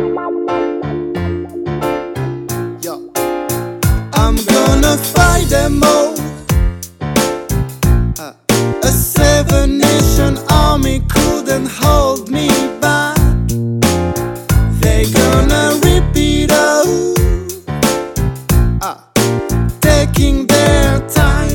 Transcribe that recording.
I'm gonna fight them all. Uh, a seven nation army couldn't hold me back. They gonna rip it all. Uh, taking their time.